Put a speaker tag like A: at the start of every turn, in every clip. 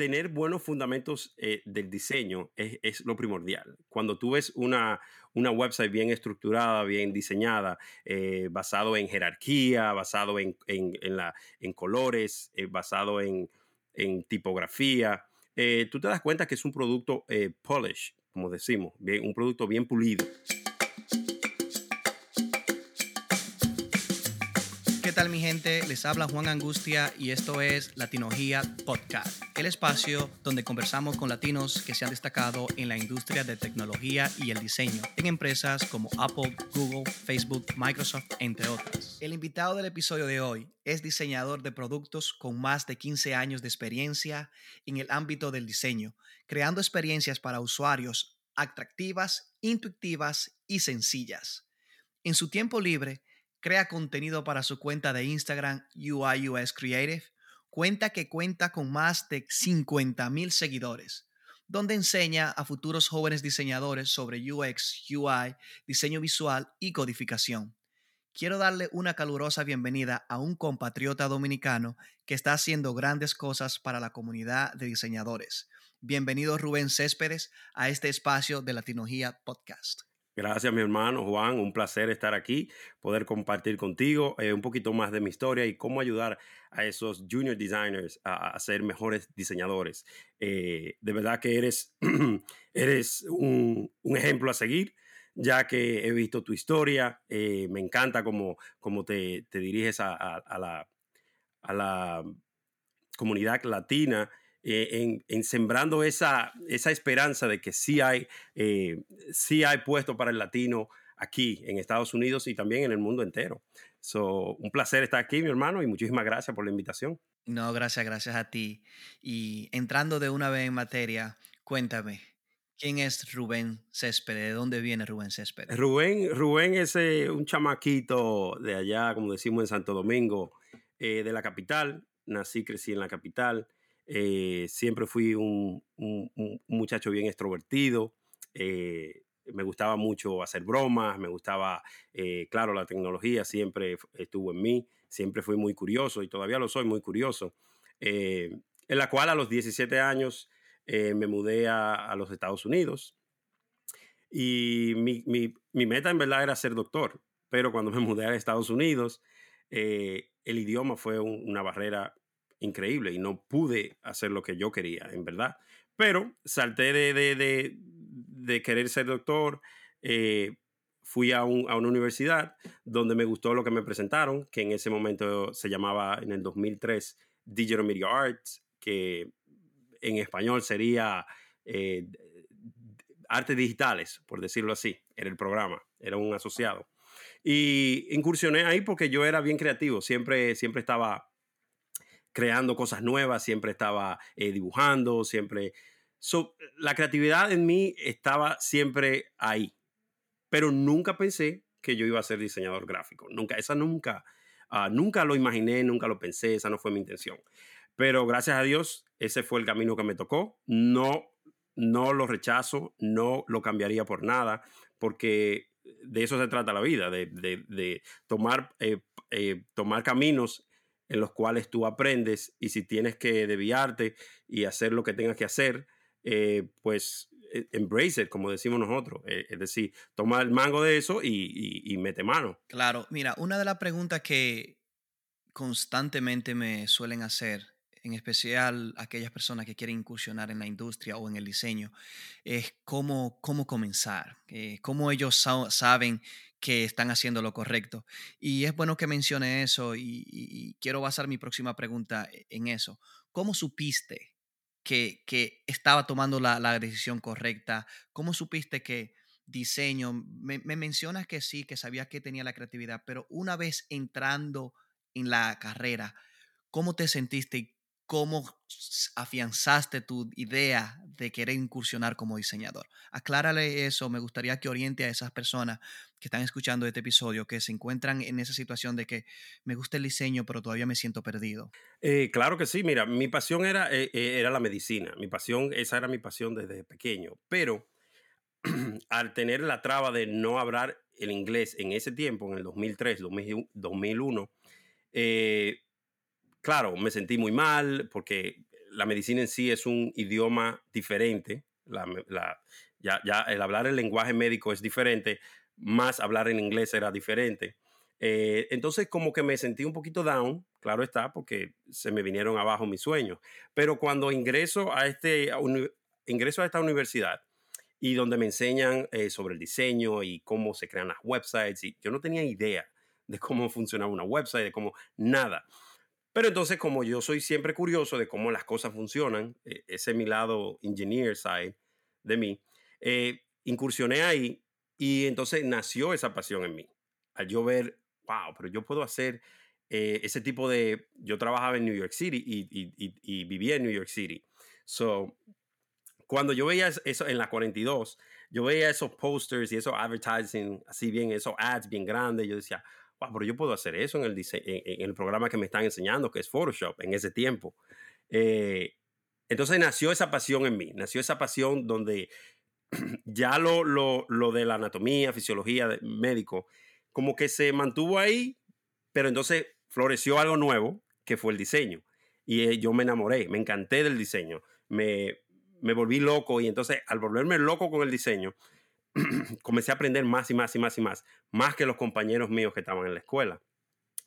A: tener buenos fundamentos eh, del diseño es, lo primordial. Cuando tú ves una, una website bien estructurada, bien diseñada, eh, basado en jerarquía, basado en, la, en colores, eh, basado en, tipografía, tú te das cuenta que es un producto polish, como decimos, bien, un producto bien pulido.
B: ¿Qué tal mi gente? Les habla Juan Angustia y esto es Latinogia Podcast, el espacio donde conversamos con latinos que se han destacado en la industria de tecnología y el diseño en empresas como Apple, Google, Facebook, Microsoft, entre otras. El invitado del episodio de hoy es diseñador de productos con más de 15 años de experiencia en el ámbito del diseño, creando experiencias para usuarios atractivas, intuitivas y sencillas. En su tiempo libre, crea contenido para su cuenta de Instagram UI US Creative, cuenta que cuenta con más de 50 mil seguidores, donde enseña a futuros jóvenes diseñadores sobre UX, UI, diseño visual y codificación. Quiero darle una calurosa bienvenida a un compatriota dominicano que está haciendo grandes cosas para la comunidad de diseñadores. Bienvenido Rubén Céspedes a este espacio de Latinogia Podcast.
A: Gracias, mi hermano Juan. Un placer estar aquí, poder compartir contigo eh, un poquito más de mi historia y cómo ayudar a esos junior designers a, ser mejores diseñadores. Eh, de verdad que eres, eres un, ejemplo a seguir, ya que he visto tu historia. Eh, me encanta cómo, cómo te, diriges a, a la comunidad latina eh, en, sembrando esa, esa esperanza de que sí hay, eh, sí hay puesto para el latino aquí en Estados Unidos y también en el mundo entero. So, un placer estar aquí, mi hermano, y muchísimas gracias por la invitación.
B: No, gracias, gracias a ti. Y entrando de una vez en materia, cuéntame, ¿quién es Rubén Céspedes? ¿De dónde viene Rubén Céspedes?
A: Rubén, Rubén es eh, un chamaquito de allá, como decimos en Santo Domingo, de la capital. Nací, crecí en la capital. Eh, siempre fui un, muchacho bien extrovertido. Eh, me gustaba mucho hacer bromas, me gustaba, eh, claro, la tecnología siempre estuvo en mí, siempre fui muy curioso y todavía lo soy muy curioso. en la cual a los 17 años me mudé a, los Estados Unidos y mi, mi, meta en verdad era ser doctor, pero cuando me mudé a Estados Unidos, el idioma fue una barrera increíble y no pude hacer lo que yo quería, en verdad. Pero salté de, de, de, querer ser doctor, eh, fui a, un, a, una universidad donde me gustó lo que me presentaron, que en ese momento se llamaba, en el 2003, Digital Media Arts, que en español sería eh, artes digitales, por decirlo así, era el programa, era un asociado. Y incursioné ahí porque yo era bien creativo, siempre, siempre estaba creando cosas nuevas, siempre estaba eh, dibujando, siempre... la creatividad en mí estaba siempre ahí, pero nunca pensé que yo iba a ser diseñador gráfico. Nunca, esa nunca, ah, nunca lo imaginé, nunca lo pensé, esa no fue mi intención. Pero gracias a Dios, ese fue el camino que me tocó. No, no lo rechazo, no lo cambiaría por nada, porque de eso se trata la vida, de, tomar, eh, eh, tomar caminos en los cuales tú aprendes y si tienes que desviarte y hacer lo que tengas que hacer, eh, pues eh, embrace it, como decimos nosotros. Eh, es decir, toma el mango de eso y, mete mano.
B: Claro, mira, una de las preguntas que constantemente me suelen hacer, en especial aquellas personas que quieren incursionar en la industria o en el diseño, es cómo, cómo comenzar, cómo ellos saben que están haciendo lo correcto. Y es bueno que mencione eso y, quiero basar mi próxima pregunta e, en eso. ¿Cómo supiste que, que estaba tomando la, la, decisión correcta? ¿Cómo supiste que diseño, me, me mencionas que sí, que sabías que tenía la creatividad, pero una vez entrando en la carrera, ¿cómo te sentiste cómo afianzaste tu idea de querer incursionar como diseñador. Aclárale eso, me gustaría que oriente a esas personas que están escuchando este episodio, que se encuentran en esa situación de que me gusta el diseño, pero todavía me siento perdido.
A: Eh, claro que sí, mira, mi pasión era, eh, eh, era la medicina, mi pasión, esa era mi pasión desde pequeño, pero al tener la traba de no hablar el inglés en ese tiempo, en el 2003, 2001, eh, claro, me sentí muy mal porque la medicina en sí es un idioma diferente. ya, el hablar el lenguaje médico es diferente, más hablar en inglés era diferente. Eh, entonces como que me sentí un poquito down, claro está, porque se me vinieron abajo mis sueños. Pero cuando ingreso a, este, ingreso a esta universidad y donde me enseñan eh, sobre el diseño y cómo se crean las websites, y yo no tenía idea de cómo funcionaba una website, de cómo nada. Pero entonces como yo soy siempre curioso de cómo las cosas funcionan, eh, ese es mi lado engineer side de mí, incursioné ahí y entonces nació esa pasión en mí. Al yo ver wow, pero yo puedo hacer eh, ese tipo de... Yo trabajaba en New York City y, vivía en New York City. So, cuando yo veía eso en la 42, yo veía esos posters y esos advertising así bien, esos ads bien grandes, yo decía, wow, pero yo puedo hacer eso en el, en, el programa que me están enseñando, que es Photoshop, en ese tiempo. Eh, entonces nació esa pasión en mí, nació esa pasión donde ya lo, lo, lo de la anatomía, fisiología, médico, como que se mantuvo ahí, pero entonces floreció algo nuevo, que fue el diseño. Y eh, yo me enamoré, me encanté del diseño, me, me volví loco y entonces al volverme loco con el diseño, comencé a aprender más y más y más y más, más que los compañeros míos que estaban en la escuela,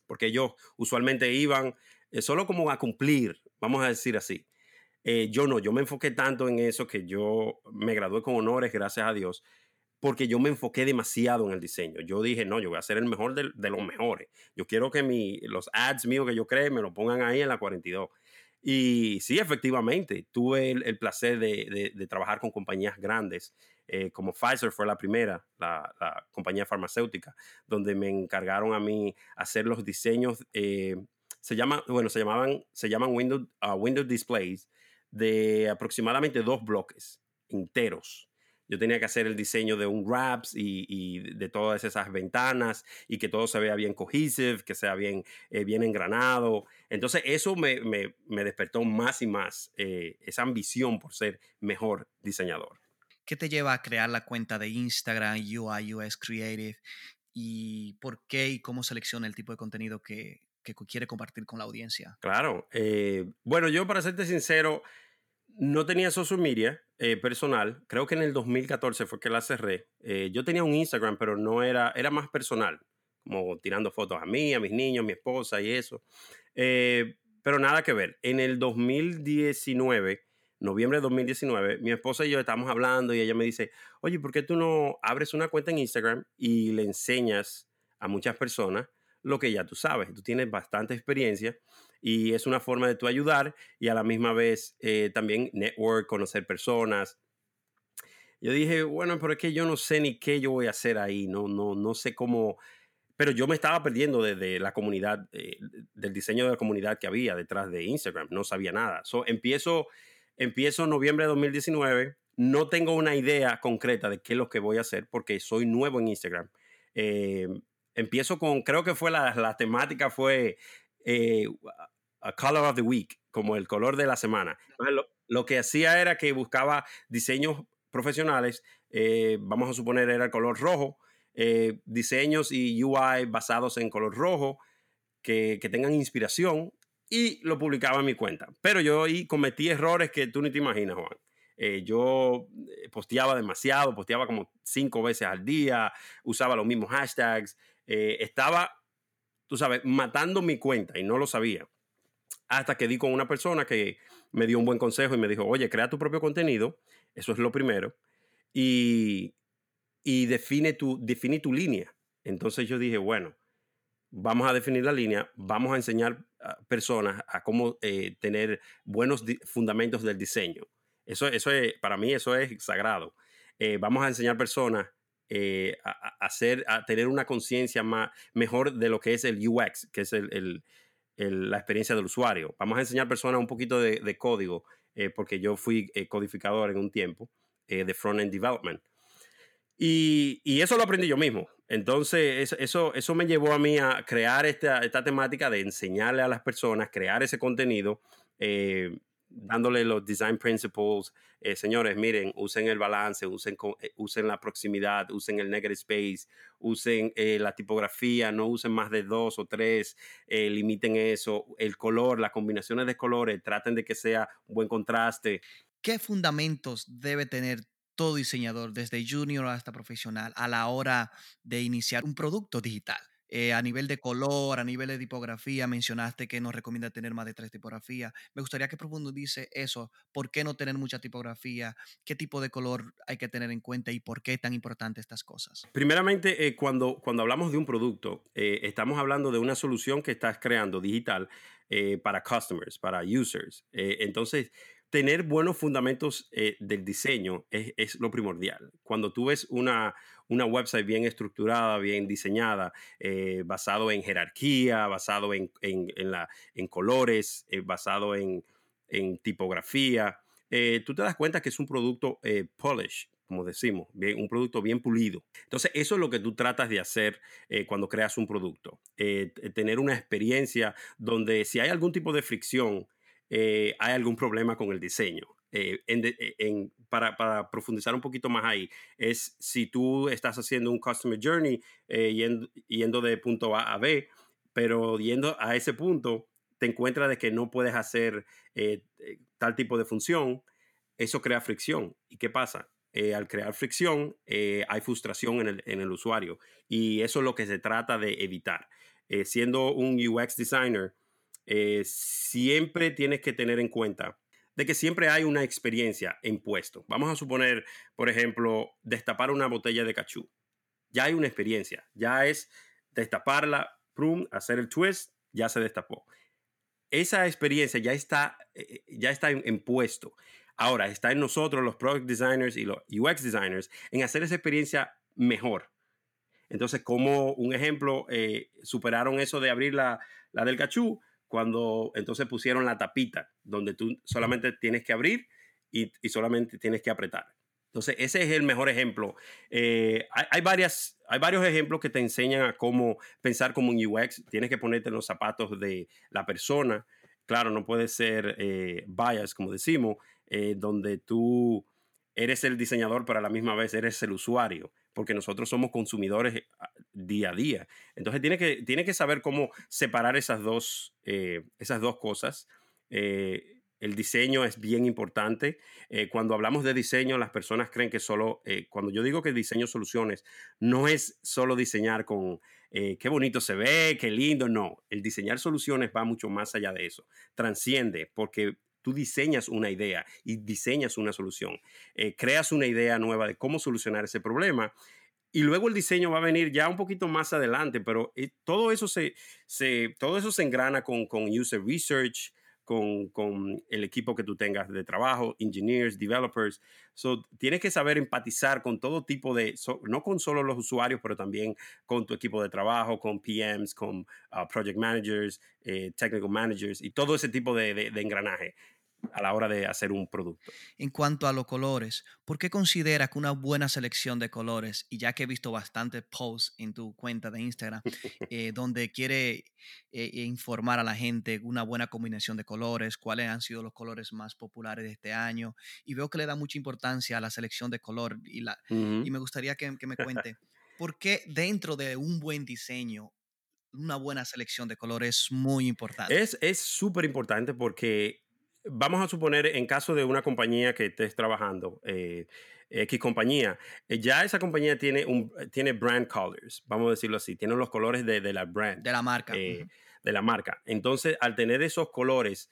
A: porque ellos usualmente iban eh, solo como a cumplir, vamos a decir así. Eh, yo no, yo me enfoqué tanto en eso que yo me gradué con honores, gracias a Dios, porque yo me enfoqué demasiado en el diseño. Yo dije, no, yo voy a ser el mejor de, los mejores. Yo quiero que mi, los ads míos que yo cree me lo pongan ahí en la 42. Y sí, efectivamente, tuve el, placer de, trabajar con compañías grandes, eh, como Pfizer fue la primera, la, compañía farmacéutica, donde me encargaron a mí hacer los diseños, eh, se llama, bueno, se llamaban, se llaman Windows, uh, Windows Displays, de aproximadamente dos bloques enteros yo tenía que hacer el diseño de un wraps y, de todas esas ventanas y que todo se vea bien cohesive, que sea bien, eh, bien engranado. Entonces eso me, despertó más y más eh, esa ambición por ser mejor diseñador.
B: ¿Qué te lleva a crear la cuenta de Instagram UI UX Creative y por qué y cómo selecciona el tipo de contenido que, quiere compartir con la audiencia?
A: Claro. Eh, bueno, yo para serte sincero, no tenía social media eh, personal. Creo que en el 2014 fue que la cerré. Eh, yo tenía un Instagram, pero no era, era más personal, como tirando fotos a mí, a mis niños, a mi esposa y eso. Eh, pero nada que ver. En el 2019, noviembre de 2019, mi esposa y yo estamos hablando y ella me dice, oye, ¿por qué tú no abres una cuenta en Instagram y le enseñas a muchas personas lo que ya tú sabes? Tú tienes bastante experiencia y es una forma de tú ayudar y a la misma vez eh, también network, conocer personas. Yo dije, bueno, pero es que yo no sé ni qué yo voy a hacer ahí, no, no, no sé cómo, pero yo me estaba perdiendo desde la comunidad, eh, del diseño de la comunidad que había detrás de Instagram, no sabía nada. So, empiezo, empiezo noviembre de 2019, no tengo una idea concreta de qué es lo que voy a hacer porque soy nuevo en Instagram. Eh, empiezo con, creo que fue la, la temática fue a color of the week, como el color de la semana. lo, que hacía era que buscaba diseños profesionales, eh, vamos a suponer era el color rojo, eh, diseños y UI basados en color rojo, que, tengan inspiración, y lo publicaba en mi cuenta. Pero yo ahí cometí errores que tú ni te imaginas, Juan. Eh, yo posteaba demasiado, posteaba como cinco veces al día, usaba los mismos hashtags, estaba, tú sabes, matando mi cuenta y no lo sabía hasta que di con una persona que me dio un buen consejo y me dijo, oye, crea tu propio contenido, eso es lo primero, y, y define, tu, define tu línea. Entonces yo dije, bueno, vamos a definir la línea, vamos a enseñar a personas a cómo eh, tener buenos fundamentos del diseño. Eso, eso es, para mí eso es sagrado. Eh, vamos a enseñar personas eh, a, hacer, a tener una conciencia mejor de lo que es el UX, que es el, la experiencia del usuario. Vamos a enseñar personas un poquito de, código, eh, porque yo fui eh, codificador en un tiempo eh, de front-end development. Y, eso lo aprendí yo mismo. Entonces, eso, eso me llevó a mí a crear esta, esta temática de enseñarle a las personas, crear ese contenido dándole los design principles. Eh, señores, miren, usen el balance, usen, eh, usen la proximidad, usen el negative space, usen la tipografía, no usen más de dos o tres, limiten eso, el color, las combinaciones de colores, traten de que sea un buen contraste.
B: ¿Qué fundamentos debe tener todo diseñador, desde junior hasta profesional, a la hora de iniciar un producto digital? Eh, a nivel de color, a nivel de tipografía, mencionaste que no recomienda tener más de tres tipografías. Me gustaría que profundice eso. ¿Por qué no tener mucha tipografía? ¿Qué tipo de color hay que tener en cuenta y por qué tan importante estas cosas?
A: Primeramente, eh, cuando, cuando hablamos de un producto, eh, estamos hablando de una solución que estás creando digital para customers, para users. entonces, tener buenos fundamentos del diseño es, lo primordial. Cuando tú ves una, una website bien estructurada, bien diseñada, eh, basado en jerarquía, basado en, la, en colores, eh, basado en, tipografía, eh, tú te das cuenta que es un producto polish, como decimos, un producto bien pulido. Entonces, eso es lo que tú tratas de hacer cuando creas un producto. tener una experiencia donde si hay algún tipo de fricción, hay algún problema con el diseño. Eh, eh, para, profundizar un poquito más ahí, es si tú estás haciendo un Customer Journey eh, yendo, de punto A a B, pero yendo a ese punto te encuentras de que no puedes hacer tal tipo de función, eso crea fricción. ¿Y qué pasa? al crear fricción, hay frustración en el, en el, usuario. Y eso es lo que se trata de evitar. siendo un UX designer, siempre tienes que tener en cuenta de que siempre hay una experiencia en puesto. Vamos a suponer, por ejemplo, destapar una botella de cachú. Ya hay una experiencia, ya es destaparla, prum, hacer el twist, ya se destapó. Esa experiencia ya está, eh, ya está en, puesto. Ahora está en nosotros, los product designers y los UX designers, en hacer esa experiencia mejor. Entonces, como un ejemplo, eh, superaron eso de abrir la, la del cachú, cuando entonces pusieron la tapita, donde tú solamente tienes que abrir y, solamente tienes que apretar. Entonces, ese es el mejor ejemplo. Eh, hay, varias, hay varios ejemplos que te enseñan a cómo pensar como un UX. Tienes que ponerte en los zapatos de la persona. Claro, no puede ser eh, bias, como decimos, eh, donde tú eres el diseñador, pero a la misma vez eres el usuario porque nosotros somos consumidores ah, día a día. Entonces tiene que, tiene que saber cómo separar esas dos, eh, esas dos cosas. Eh, el diseño es bien importante. Eh, cuando hablamos de diseño, las personas creen que solo, cuando yo digo que diseño soluciones, no es solo diseñar con qué bonito se ve, qué lindo, no. El diseñar soluciones va mucho más allá de eso. Transciende porque tú diseñas una idea y diseñas una solución, eh, creas una idea nueva de cómo solucionar ese problema y luego el diseño va a venir ya un poquito más adelante, pero eh, todo, eso se, todo eso se engrana con, con user research, con, con, el equipo que tú tengas de trabajo, engineers, developers. So, tienes que saber empatizar con todo tipo de, no con solo los usuarios, pero también con tu equipo de trabajo, con PMs, con uh, project managers, eh, technical managers y todo ese tipo de engranaje a la hora de hacer un producto.
B: En cuanto a los colores, ¿por qué considera que una buena selección de colores, y ya que he visto bastantes posts en tu cuenta de Instagram, eh, donde quiere eh, informar a la gente una buena combinación de colores, cuáles han sido los colores más populares de este año, y veo que le da mucha importancia a la selección de color, y, la, y me gustaría que, me cuente, ¿por qué dentro de un buen diseño una buena selección de colores es muy importante.
A: Es súper importante porque vamos a suponer en caso de una compañía que estés trabajando, eh, X compañía, eh, ya esa compañía tiene, un, tiene brand colors, vamos a decirlo así, tiene los colores de, de la brand.
B: De la marca.
A: Eh, de la marca. Entonces, al tener esos colores,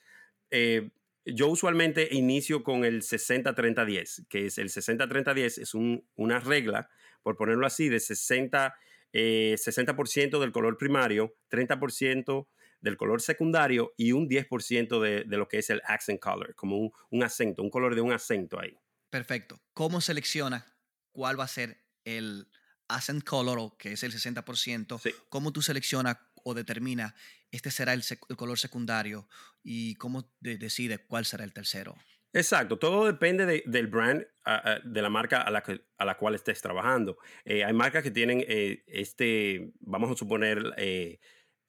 A: yo usualmente inicio con el 60-30-10, que es el 60-30-10, es un, una regla, por ponerlo así, de 60, 60% del color primario, 30% del color secundario y un 10% de, de, lo que es el accent color, como un, un, acento, un color de un acento ahí.
B: Perfecto. ¿Cómo selecciona cuál va a ser el accent color, que es el 60%? ¿Cómo tú seleccionas o determinas este será el, color secundario y cómo decide cuál será el tercero?
A: Exacto, todo depende de, del brand, de la marca a la, a la cual estés trabajando. Eh, hay marcas que tienen eh, este, vamos a suponer, eh,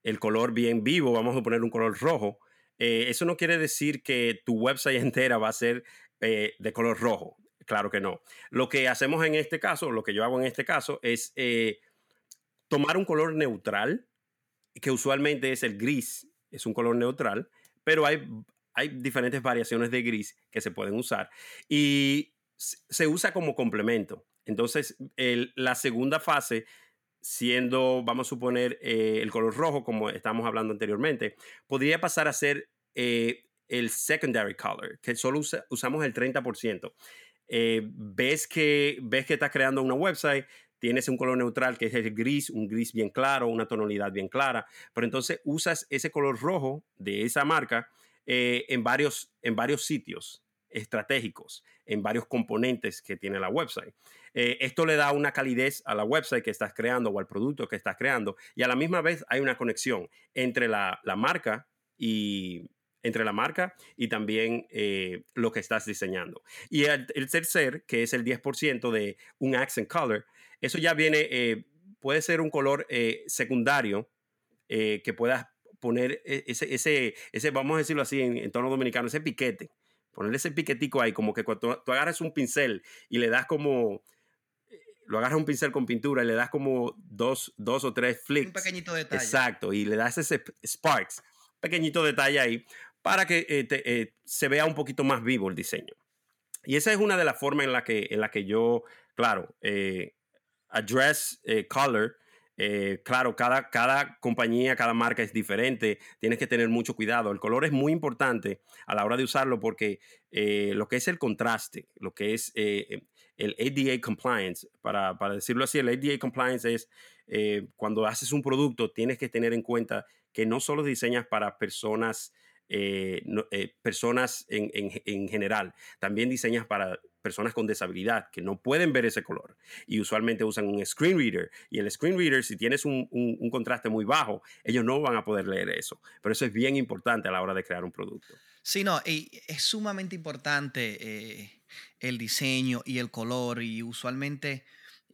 A: el color bien vivo, vamos a poner un color rojo, eh, eso no quiere decir que tu website entera va a ser eh, de color rojo. Claro que no. Lo que hacemos en este caso, lo que yo hago en este caso, es eh, tomar un color neutral, que usualmente es el gris, es un color neutral, pero hay, hay diferentes variaciones de gris que se pueden usar y se usa como complemento. Entonces, la segunda fase, siendo, vamos a suponer, eh, el color rojo, como estamos hablando anteriormente, podría pasar a ser eh, el secondary color, que solo usamos el 30%. Eh, ves, que, ves que estás creando una website, tienes un color neutral que es el gris, un gris bien claro, una tonalidad bien clara, pero entonces usas ese color rojo de esa marca en, varios, en varios sitios estratégicos, en varios componentes que tiene la website. Eh, esto le da una calidez a la website que estás creando o al producto que estás creando y a la misma vez hay una conexión entre la, marca y entre la marca y también eh, lo que estás diseñando. Y el, tercer, que es el 10% de un accent color, eso ya viene, eh, puede ser un color secundario que puedas poner e, ese, ese, ese, vamos a decirlo así en, tono dominicano, ese piquete. Ponerle ese piquetico ahí, como que cuando tú agarras un pincel y le das como lo agarras un pincel con pintura y le das como dos, dos o tres flicks. Un
B: pequeñito detalle.
A: Exacto, y le das ese sparks, pequeñito detalle ahí, para que eh, eh, se vea un poquito más vivo el diseño. Y esa es una de las formas en la que, en la que yo, claro, eh, address color. Claro, cada, cada compañía, cada marca es diferente, tienes que tener mucho cuidado. El color es muy importante a la hora de usarlo porque lo que es el contraste, lo que es el ADA compliance, para, decirlo así, el ADA compliance es eh, cuando haces un producto, tienes que tener en cuenta que no solo diseñas para personas, eh, eh, personas en, general, también diseñas para personas con disabilidad que no pueden ver ese color y usualmente usan un screen reader y el screen reader si tienes un, contraste muy bajo ellos no van a poder leer eso. Pero eso es bien importante a la hora de crear un producto.
B: Sí no y es sumamente importante el diseño y el color y usualmente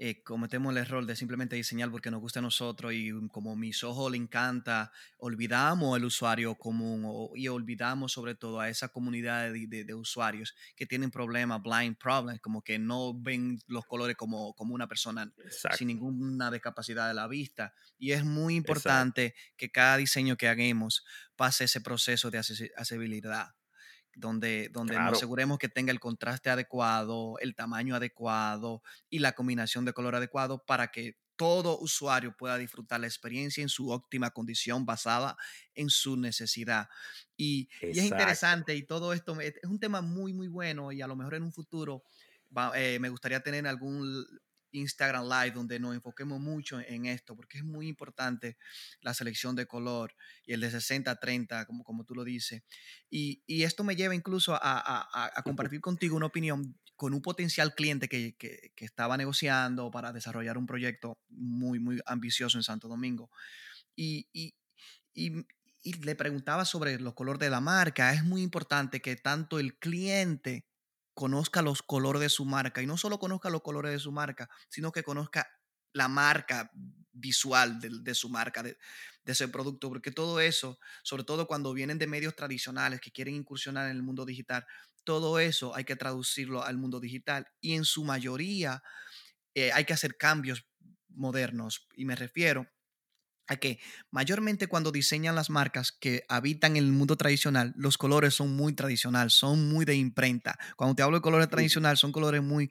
B: eh, cometemos el error de simplemente diseñar porque nos gusta a nosotros y como mis ojos le encanta, olvidamos el usuario común y olvidamos sobre todo a esa comunidad de, usuarios que tienen problemas, blind problems, como que no ven los colores como, como una persona sin ninguna discapacidad de la vista. Y es muy importante que cada diseño que hagamos pase ese proceso de accesibilidad donde, donde nos aseguremos que tenga el contraste adecuado, el tamaño adecuado y la combinación de color adecuado para que todo usuario pueda disfrutar la experiencia en su óptima condición basada en su necesidad. Y, es interesante y todo esto es un tema muy, muy bueno y a lo mejor en un futuro eh, me gustaría tener algún Instagram Live donde nos enfoquemos mucho en esto, porque es muy importante la selección de color y el de 60-30, como, como tú lo dices. Y, y, esto me lleva incluso a, a, a, compartir contigo una opinión con un potencial cliente que, que, que, estaba negociando para desarrollar un proyecto muy, muy ambicioso en Santo Domingo. Y, y, y, y le preguntaba sobre los colores de la marca. Es muy importante que tanto el cliente conozca los colores de su marca y no solo conozca los colores de su marca, sino que conozca la marca visual de, su marca, de, ese producto, porque todo eso, sobre todo cuando vienen de medios tradicionales que quieren incursionar en el mundo digital, todo eso hay que traducirlo al mundo digital y en su mayoría eh, hay que hacer cambios modernos y me refiero a que mayormente cuando diseñan las marcas que habitan el mundo tradicional, los colores son muy tradicionales, son muy de imprenta. Cuando te hablo de colores tradicional, son colores muy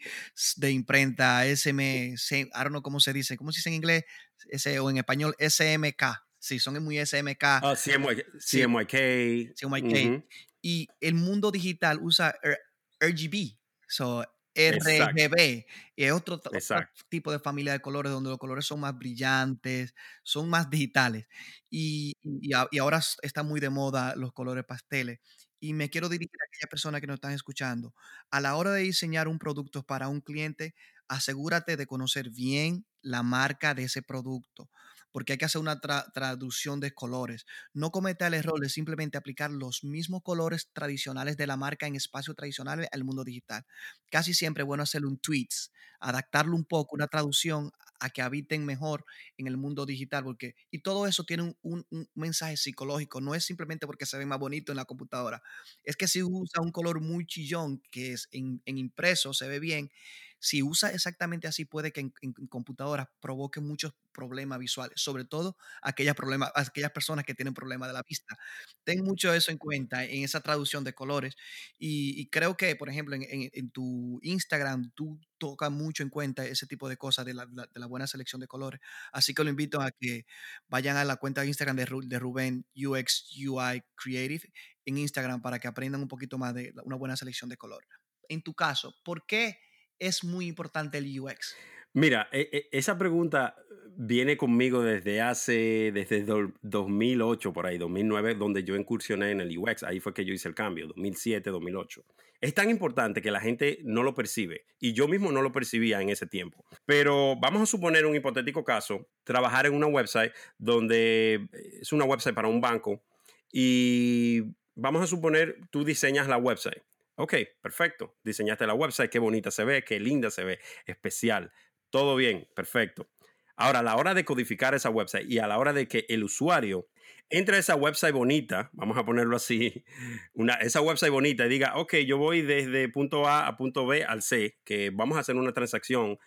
B: de imprenta, SM, don't know cómo se dice, ¿cómo se dice en inglés? S, o en español, SMK. Sí, son muy SMK.
A: Oh, CMYK.
B: CMYK. Y el mundo digital usa RGB. So, RGB. Y es otro, tipo de familia de colores donde los colores son más brillantes, son más digitales. Y, y, ahora está muy de moda los colores pasteles. Y me quiero dirigir a aquellas personas que nos están escuchando. A la hora de diseñar un producto para un cliente, asegúrate de conocer bien la marca de ese producto porque hay que hacer una traducción de colores. No cometa el error de simplemente aplicar los mismos colores tradicionales de la marca en espacios tradicionales al mundo digital. Casi siempre es bueno hacer un tweets, adaptarlo un poco, una traducción a que habiten mejor en el mundo digital, porque, y todo eso tiene un, un, mensaje psicológico, no es simplemente porque se ve más bonito en la computadora, es que si usa un color muy chillón, que es en, en impreso, se ve bien, si usa exactamente así, puede que en, computadoras provoque muchos problemas visuales, sobre todo aquellas, problemas, aquellas personas que tienen problemas de la vista. Ten mucho eso en cuenta en esa traducción de colores. Y, creo que, por ejemplo, en, tu Instagram, tú tocas mucho en cuenta ese tipo de cosas de la, de la, buena selección de colores. Así que lo invito a que vayan a la cuenta de Instagram de, de Rubén UX UI Creative en Instagram para que aprendan un poquito más de una buena selección de color. En tu caso, ¿por qué? Es muy importante el UX?
A: Mira, e, e, esa pregunta viene conmigo desde hace, desde 2008, por ahí, 2009, donde yo incursioné en el UX. Ahí fue que yo hice el cambio, 2007, 2008. Es tan importante que la gente no lo percibe y yo mismo no lo percibía en ese tiempo. Pero vamos a suponer un hipotético caso, trabajar en una website donde eh, es una website para un banco y vamos a suponer tú diseñas la website Ok, perfecto. Diseñaste la website, qué bonita se ve, qué linda se ve, especial. Todo bien, perfecto. Ahora, a la hora de codificar esa website y a la hora de que el usuario entre a esa website bonita, vamos a ponerlo así, una, esa website bonita y diga, ok, yo voy desde punto A a punto B al C, que vamos a hacer una transacción.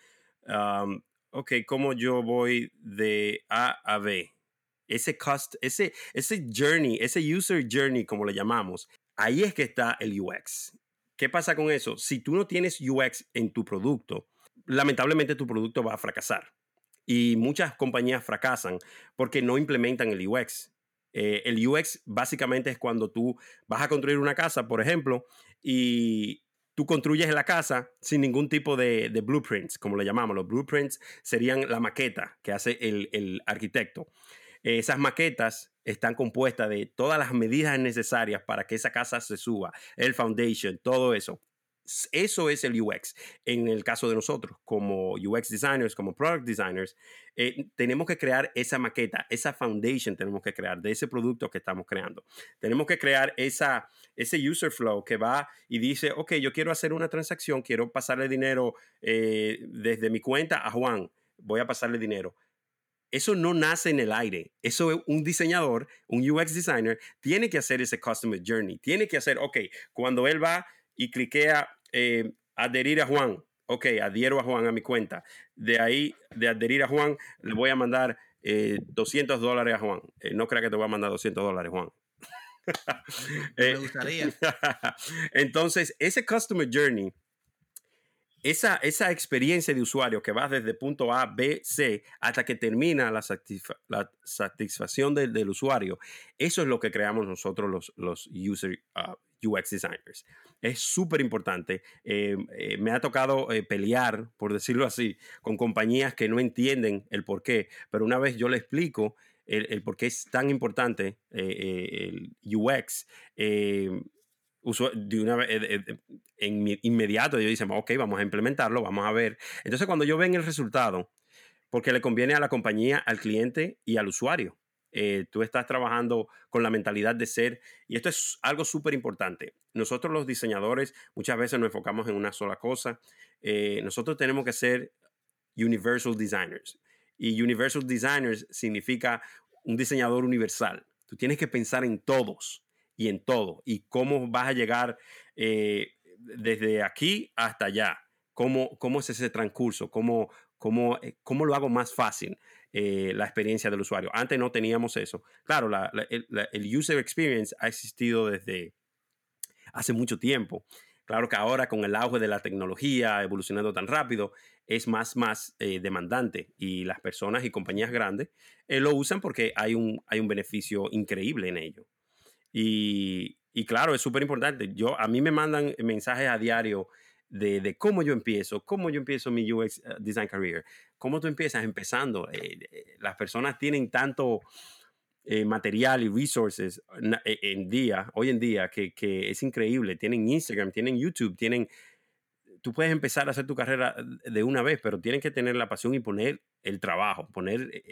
A: ok, ¿cómo yo voy de A a B? Ese, cost, ese, ese journey, ese user journey, como le llamamos, ahí es que está el UX. ¿Qué pasa con eso? Si tú no tienes UX en tu producto, lamentablemente tu producto va a fracasar. Y muchas compañías fracasan porque no implementan el UX. Eh, el UX básicamente es cuando tú vas a construir una casa, por ejemplo, y tú construyes la casa sin ningún tipo de, blueprints, como le llamamos. Los blueprints serían la maqueta que hace el, el arquitecto. esas maquetas están compuestas de todas las medidas necesarias para que esa casa se suba, el foundation, todo eso. Eso es el UX. En el caso de nosotros, como UX designers, como product designers, eh, tenemos que crear esa maqueta, esa foundation tenemos que crear de ese producto que estamos creando. Tenemos que crear esa, ese user flow que va y dice, ok, yo quiero hacer una transacción, quiero pasarle dinero eh, desde mi cuenta a Juan, voy a pasarle dinero eso no nace en el aire. Eso un diseñador, un UX designer, tiene que hacer ese customer journey. Tiene que hacer, ok, cuando él va y cliquea eh, adherir a Juan, ok, adhiero a Juan a mi cuenta. De ahí, de adherir a Juan, le voy a mandar 200 eh, dólares a Juan. Eh, no crea que te voy a mandar 200 dólares, Juan.
B: Me gustaría.
A: Entonces, ese customer journey esa, esa experiencia de usuario que va desde punto A, B, C hasta que termina la, satisfacción del, usuario, eso es lo que creamos nosotros los, los user, UX uh, designers. Es súper importante. Eh, eh, me ha tocado eh, pelear, por decirlo así, con compañías que no entienden el por qué, pero una vez yo le explico el, el por qué es tan importante el UX de una en inmediato ellos dicen, ok, vamos a implementarlo, vamos a ver. Entonces cuando yo ven el resultado, porque le conviene a la compañía, al cliente y al usuario. Eh, tú estás trabajando con la mentalidad de ser, y esto es algo súper importante. Nosotros los diseñadores muchas veces nos enfocamos en una sola cosa. Eh, nosotros tenemos que ser universal designers. Y universal designers significa un diseñador universal. Tú tienes que pensar en todos y en todo. Y cómo vas a llegar eh, desde aquí hasta allá. Cómo, cómo es ese transcurso, cómo, cómo, eh, cómo lo hago más fácil eh, la experiencia del usuario. Antes no teníamos eso. Claro, el, user experience ha existido desde hace mucho tiempo. Claro que ahora con el auge de la tecnología evolucionando tan rápido, es más, más demandante y las personas y compañías grandes lo usan porque hay un, hay un beneficio increíble en ello. Y, y claro, es súper importante. A mí me mandan mensajes a diario de, de, cómo yo empiezo, cómo yo empiezo mi UX eh, Design Career, cómo tú empiezas empezando. Eh, eh, las personas tienen tanto material y resources en día, hoy en día, que, que, es increíble. Tienen Instagram, tienen YouTube, tienen... Tú puedes empezar a hacer tu carrera de una vez, pero tienen que tener la pasión y poner el trabajo, poner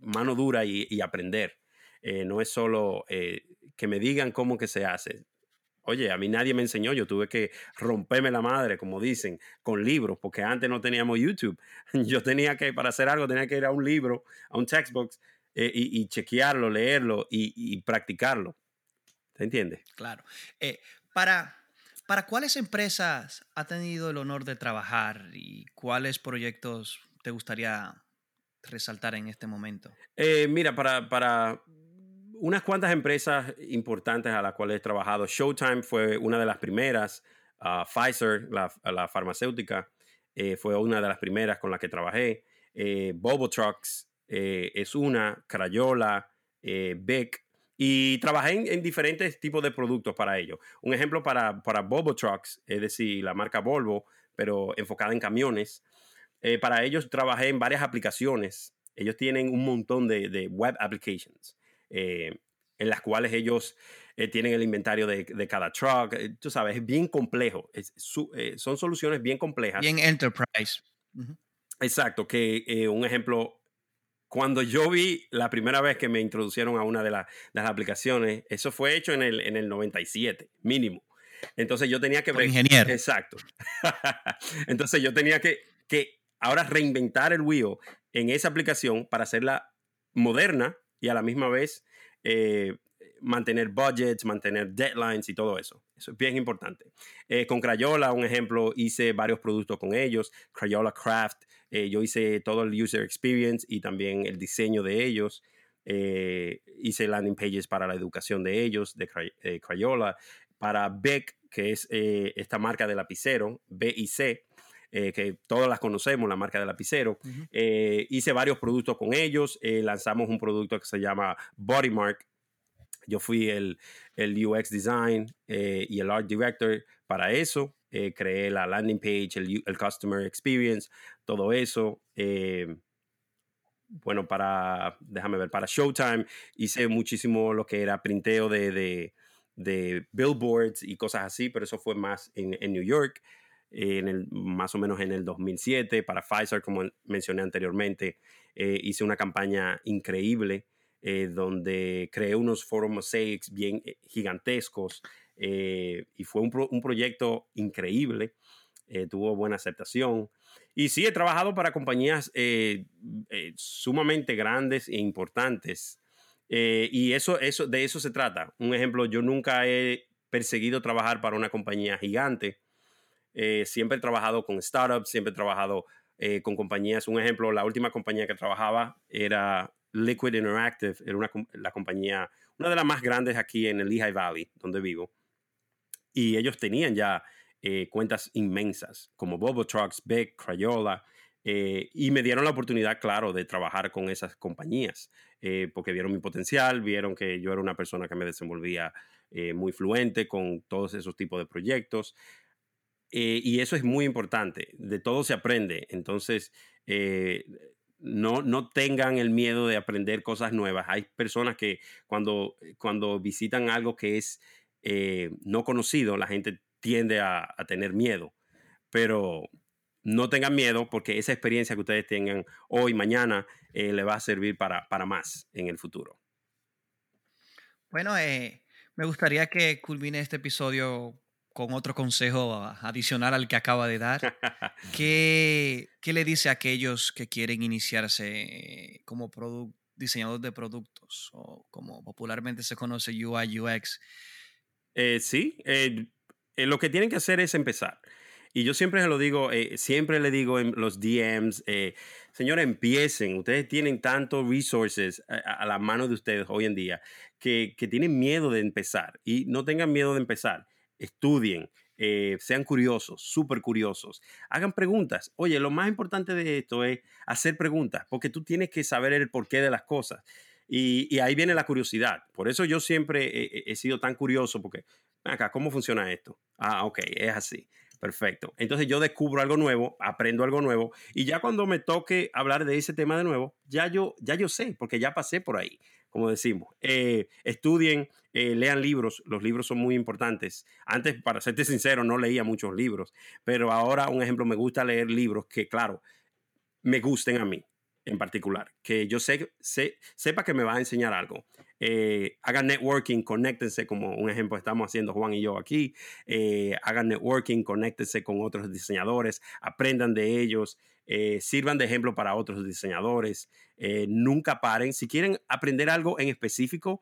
A: mano dura y, y aprender. no es solo que me digan cómo que se hace. Oye, a mí nadie me enseñó, yo tuve que romperme la madre, como dicen, con libros, porque antes no teníamos YouTube. Yo tenía que, para hacer algo, tenía que ir a un libro, a un textbook, eh, y, chequearlo, leerlo y, practicarlo. ¿Te entiendes?
B: Claro. Eh, para, ¿Para cuáles empresas ha tenido el honor de trabajar y cuáles proyectos te gustaría resaltar en este momento?
A: Eh, mira, para, para unas cuantas empresas importantes a las cuales he trabajado. Showtime fue una de las primeras. Uh, Pfizer, la, farmacéutica, eh, fue una de las primeras con las que trabajé. Eh, Bobo Trucks eh, es una. Crayola, Bic. Y trabajé en, diferentes tipos de productos para ellos. Un ejemplo para, para Bobo Trucks, es decir, la marca Volvo, pero enfocada en camiones. para ellos trabajé en varias aplicaciones. Ellos tienen un montón de, de web applications. Eh, en las cuales ellos eh, tienen el inventario de, cada truck. Eh, tú sabes, es bien complejo. son soluciones bien complejas.
B: Bien enterprise.
A: Exacto, que un ejemplo, cuando yo vi la primera vez que me introducieron a una de, las aplicaciones, eso fue hecho en el, en el 97, mínimo. Entonces yo tenía que...
B: ver ingeniero.
A: Exacto. Entonces yo tenía que, que ahora reinventar el wheel en esa aplicación para hacerla moderna y a la misma vez eh, mantener budgets, mantener deadlines y todo eso. Eso es bien importante. Eh, con Crayola, un ejemplo, hice varios productos con ellos. Crayola Craft, eh, yo hice todo el user experience y también el diseño de ellos. hice landing pages para la educación de ellos, de Crayola. Para Beck, que es esta marca de lapicero, B y eh, que todas las conocemos, la marca de lapicero. Eh, hice varios productos con ellos. Eh, lanzamos un producto que se llama Bodymark. Yo fui el, el UX Design y el Art Director para eso. creé la landing page, el, el, Customer Experience, todo eso. bueno, para, déjame ver, para Showtime hice muchísimo lo que era printeo de, de, de billboards y cosas así, pero eso fue más en, en New York en el, más o menos en el 2007 para Pfizer, como mencioné anteriormente. Eh, hice una campaña increíble eh, donde creé unos foros mosaics bien eh, gigantescos y fue un, un, proyecto increíble. tuvo buena aceptación. Y sí, he trabajado para compañías sumamente grandes e importantes. y eso, eso, de eso se trata. Un ejemplo, yo nunca he perseguido trabajar para una compañía gigante eh, siempre he trabajado con startups, siempre he trabajado eh, con compañías. Un ejemplo, la última compañía que trabajaba era Liquid Interactive, era una, la compañía, una de las más grandes aquí en el Lehigh Valley, donde vivo. Y ellos tenían ya eh, cuentas inmensas, como Bobo Trucks, Beck, Crayola, y me dieron la oportunidad, claro, de trabajar con esas compañías, porque vieron mi potencial, vieron que yo era una persona que me desenvolvía muy fluente con todos esos tipos de proyectos. Eh, y eso es muy importante. De todo se aprende. Entonces, eh, no, no tengan el miedo de aprender cosas nuevas. Hay personas que cuando, cuando visitan algo que es eh, no conocido, la gente tiende a, tener miedo. Pero no tengan miedo porque esa experiencia que ustedes tengan hoy, mañana, le va a servir para, para, más en el futuro.
B: Bueno, me gustaría que culmine este episodio con otro consejo adicional al que acaba de dar. ¿Qué, ¿Qué, le dice a aquellos que quieren iniciarse como diseñador de productos o como popularmente se conoce UI UX?
A: Eh, sí, eh, eh, lo que tienen que hacer es empezar. Y yo siempre se lo digo, siempre le digo en los DMs, señores, empiecen. Ustedes tienen tantos resources a, la mano de ustedes hoy en día que, que tienen miedo de empezar. Y no tengan miedo de empezar estudien, eh, sean curiosos, súper curiosos, hagan preguntas. Oye, lo más importante de esto es hacer preguntas, porque tú tienes que saber el porqué de las cosas. Y, ahí viene la curiosidad. Por eso yo siempre he, sido tan curioso, porque acá, ¿cómo funciona esto? Ah, ok, es así. Perfecto. Entonces yo descubro algo nuevo, aprendo algo nuevo y ya cuando me toque hablar de ese tema de nuevo, ya yo, ya yo sé, porque ya pasé por ahí como decimos. Eh, estudien, eh, lean libros, los libros son muy importantes. Antes, para serte sincero, no leía muchos libros, pero ahora, un ejemplo, me gusta leer libros que, claro, me gusten a mí en particular, que yo sé, sé, sepa que me va a enseñar algo. Eh, hagan networking, conéctense, como un ejemplo estamos haciendo Juan y yo aquí, eh, hagan networking, conéctense con otros diseñadores, aprendan de ellos, eh, sirvan de ejemplo para otros diseñadores, nunca paren, si quieren aprender algo en específico,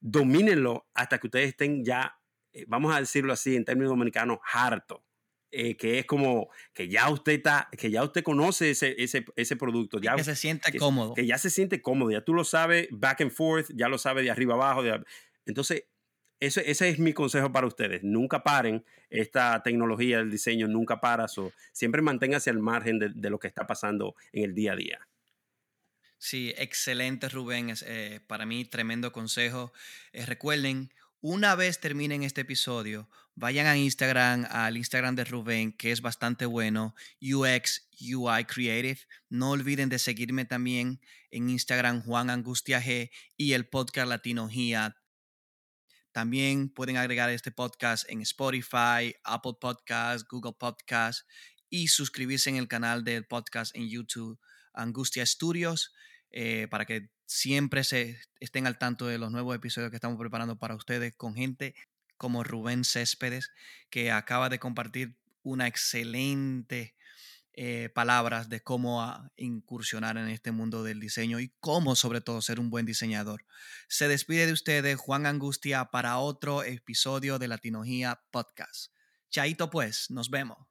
A: domínenlo hasta que ustedes estén ya, vamos a decirlo así en términos dominicanos, harto eh, que es como que ya usted está, que ya usted conoce ese, ese, ese producto. Ya,
B: que se siente cómodo.
A: Que ya se siente cómodo, ya tú lo sabes back and forth, ya lo sabes de arriba abajo. entonces, ese, ese es mi consejo para ustedes. Nunca paren esta tecnología del diseño, nunca para. siempre manténgase al margen de, de, lo que está pasando en el día a día.
B: Sí, excelente Rubén. Eh, para mí, tremendo consejo. Eh, recuerden, una vez terminen este episodio, vayan a Instagram, al Instagram de Rubén, que es bastante bueno, UX UI Creative. No olviden de seguirme también en Instagram, Juan Angustia G, y el podcast Latinogia. También pueden agregar este podcast en Spotify, Apple Podcasts, Google Podcasts y suscribirse en el canal del podcast en YouTube, Angustia Studios, eh, para que siempre se estén al tanto de los nuevos episodios que estamos preparando para ustedes con gente como Rubén Céspedes, que acaba de compartir una excelente eh, palabras de cómo incursionar en este mundo del diseño y cómo sobre todo ser un buen diseñador. Se despide de ustedes Juan Angustia para otro episodio de Latinogía Podcast. Chaito pues, nos vemos.